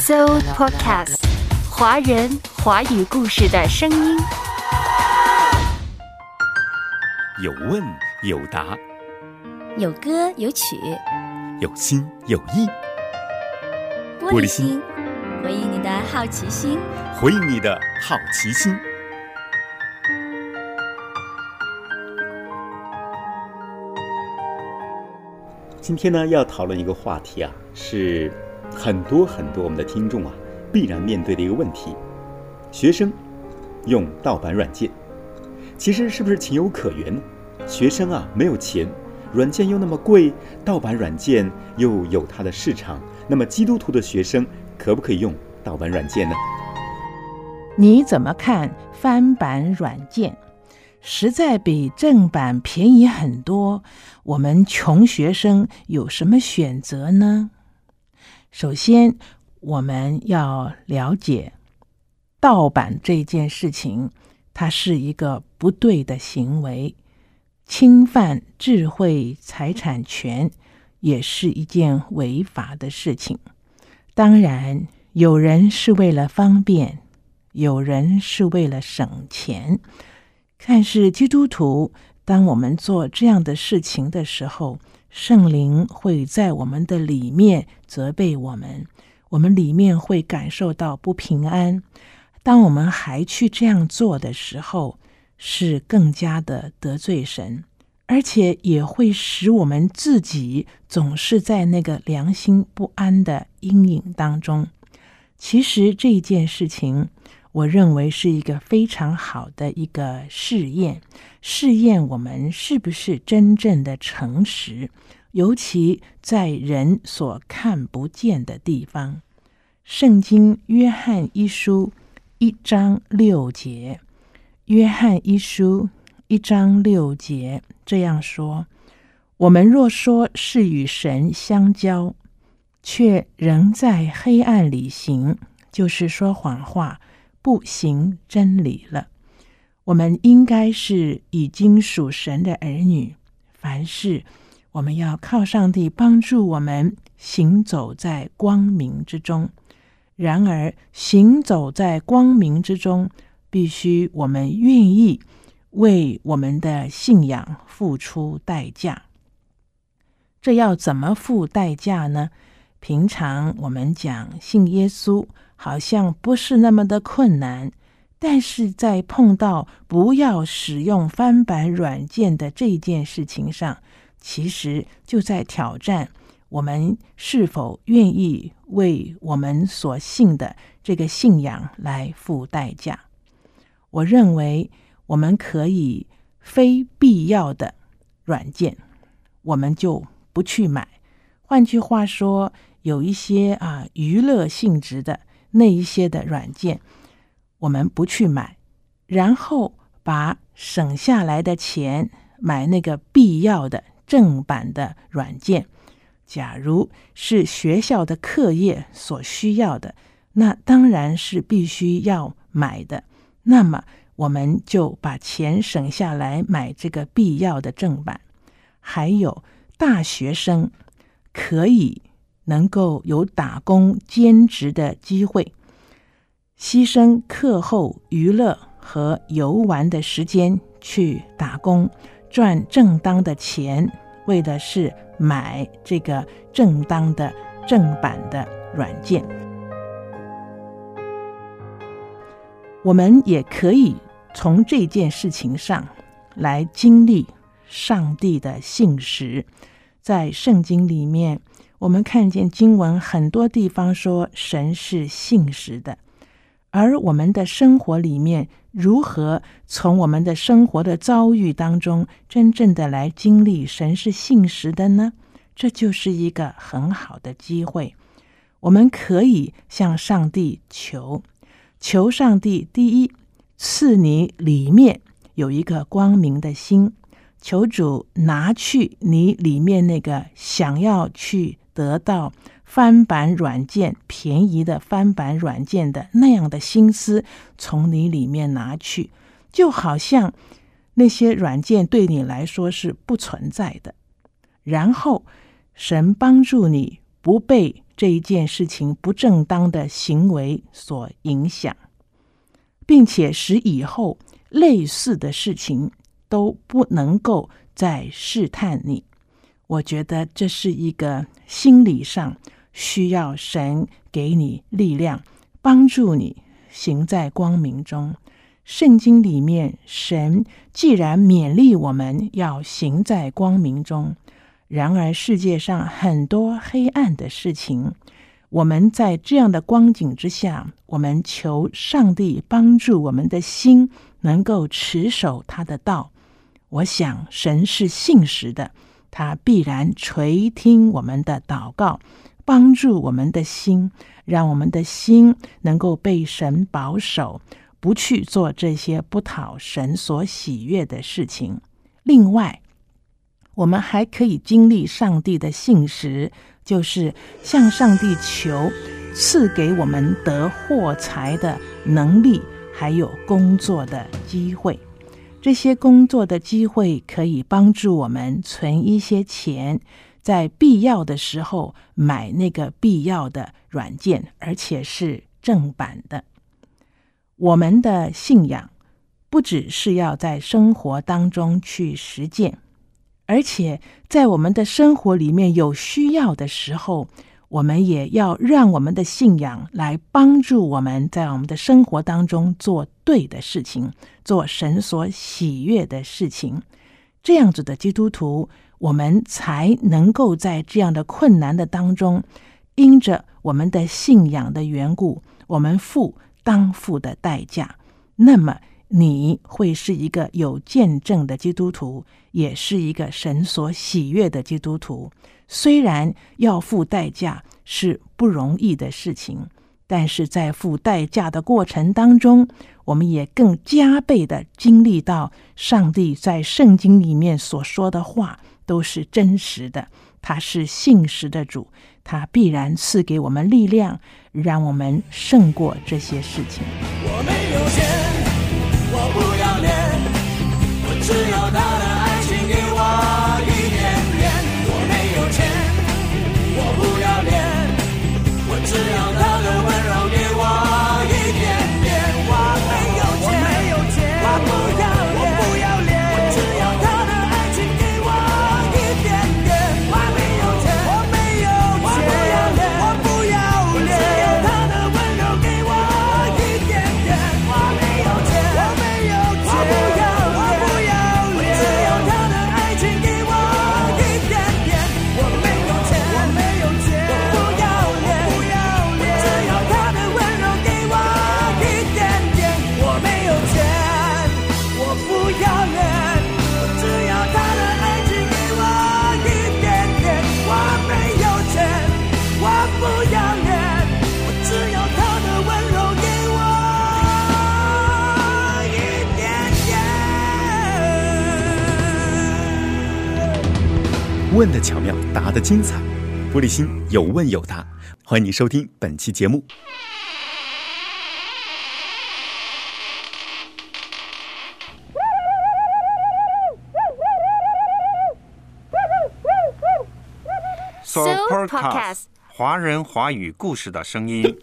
So Podcast，华人华语故事的声音。有问有答，有歌有曲，有心有意。玻璃心，回应你的好奇心，回应你的好奇心。今天呢，要讨论一个话题啊，是很多很多我们的听众啊必然面对的一个问题：学生用盗版软件，其实是不是情有可原？学生啊没有钱，软件又那么贵，盗版软件又有它的市场，那么基督徒的学生可不可以用盗版软件呢？你怎么看翻版软件？实在比正版便宜很多，我们穷学生有什么选择呢？首先，我们要了解盗版这件事情，它是一个不对的行为，侵犯智慧财产权也是一件违法的事情。当然，有人是为了方便，有人是为了省钱。看是基督徒，当我们做这样的事情的时候，圣灵会在我们的里面责备我们，我们里面会感受到不平安。当我们还去这样做的时候，是更加的得罪神，而且也会使我们自己总是在那个良心不安的阴影当中。其实这一件事情。我认为是一个非常好的一个试验，试验我们是不是真正的诚实，尤其在人所看不见的地方。圣经约翰一书一章六节，约翰一书一章六节这样说：我们若说是与神相交，却仍在黑暗里行，就是说谎话。不行真理了。我们应该是已经属神的儿女，凡事我们要靠上帝帮助我们行走在光明之中。然而，行走在光明之中，必须我们愿意为我们的信仰付出代价。这要怎么付代价呢？平常我们讲信耶稣。好像不是那么的困难，但是在碰到不要使用翻版软件的这件事情上，其实就在挑战我们是否愿意为我们所信的这个信仰来付代价。我认为我们可以非必要的软件，我们就不去买。换句话说，有一些啊娱乐性质的。那一些的软件，我们不去买，然后把省下来的钱买那个必要的正版的软件。假如是学校的课业所需要的，那当然是必须要买的。那么我们就把钱省下来买这个必要的正版。还有大学生可以。能够有打工兼职的机会，牺牲课后娱乐和游玩的时间去打工，赚正当的钱，为的是买这个正当的正版的软件。我们也可以从这件事情上来经历上帝的信实，在圣经里面。我们看见经文很多地方说神是信实的，而我们的生活里面如何从我们的生活的遭遇当中真正的来经历神是信实的呢？这就是一个很好的机会。我们可以向上帝求，求上帝第一赐你里面有一个光明的心，求主拿去你里面那个想要去。得到翻版软件便宜的翻版软件的那样的心思，从你里面拿去，就好像那些软件对你来说是不存在的。然后神帮助你不被这一件事情不正当的行为所影响，并且使以后类似的事情都不能够再试探你。我觉得这是一个心理上需要神给你力量，帮助你行在光明中。圣经里面，神既然勉励我们要行在光明中，然而世界上很多黑暗的事情，我们在这样的光景之下，我们求上帝帮助我们的心能够持守他的道。我想神是信实的，他必然垂听我们的祷告，帮助我们的心，让我们的心能够被神保守。不去做这些不讨神所喜悦的事情。另外，我们还可以经历上帝的信实，就是向上帝求赐给我们得获财的能力，还有工作的机会。这些工作的机会可以帮助我们存一些钱，在必要的时候买那个必要的软件，而且是正版的。我们的信仰不只是要在生活当中去实践，而且在我们的生活里面有需要的时候，我们也要让我们的信仰来帮助我们在我们的生活当中做对的事情，做神所喜悦的事情。这样子的基督徒，我们才能够在这样的困难的当中，因着我们的信仰的缘故，我们付。当付的代价，那么你会是一个有见证的基督徒，也是一个神所喜悦的基督徒。虽然要付代价是不容易的事情，但是在付代价的过程当中，我们也更加倍的经历到上帝在圣经里面所说的话都是真实的。他是信实的主，他必然赐给我们力量。让我们胜过这些事情。我没有钱，问的巧妙，答的精彩，玻璃心有问有答，欢迎你收听本期节目。So Podcast，华人华语故事的声音。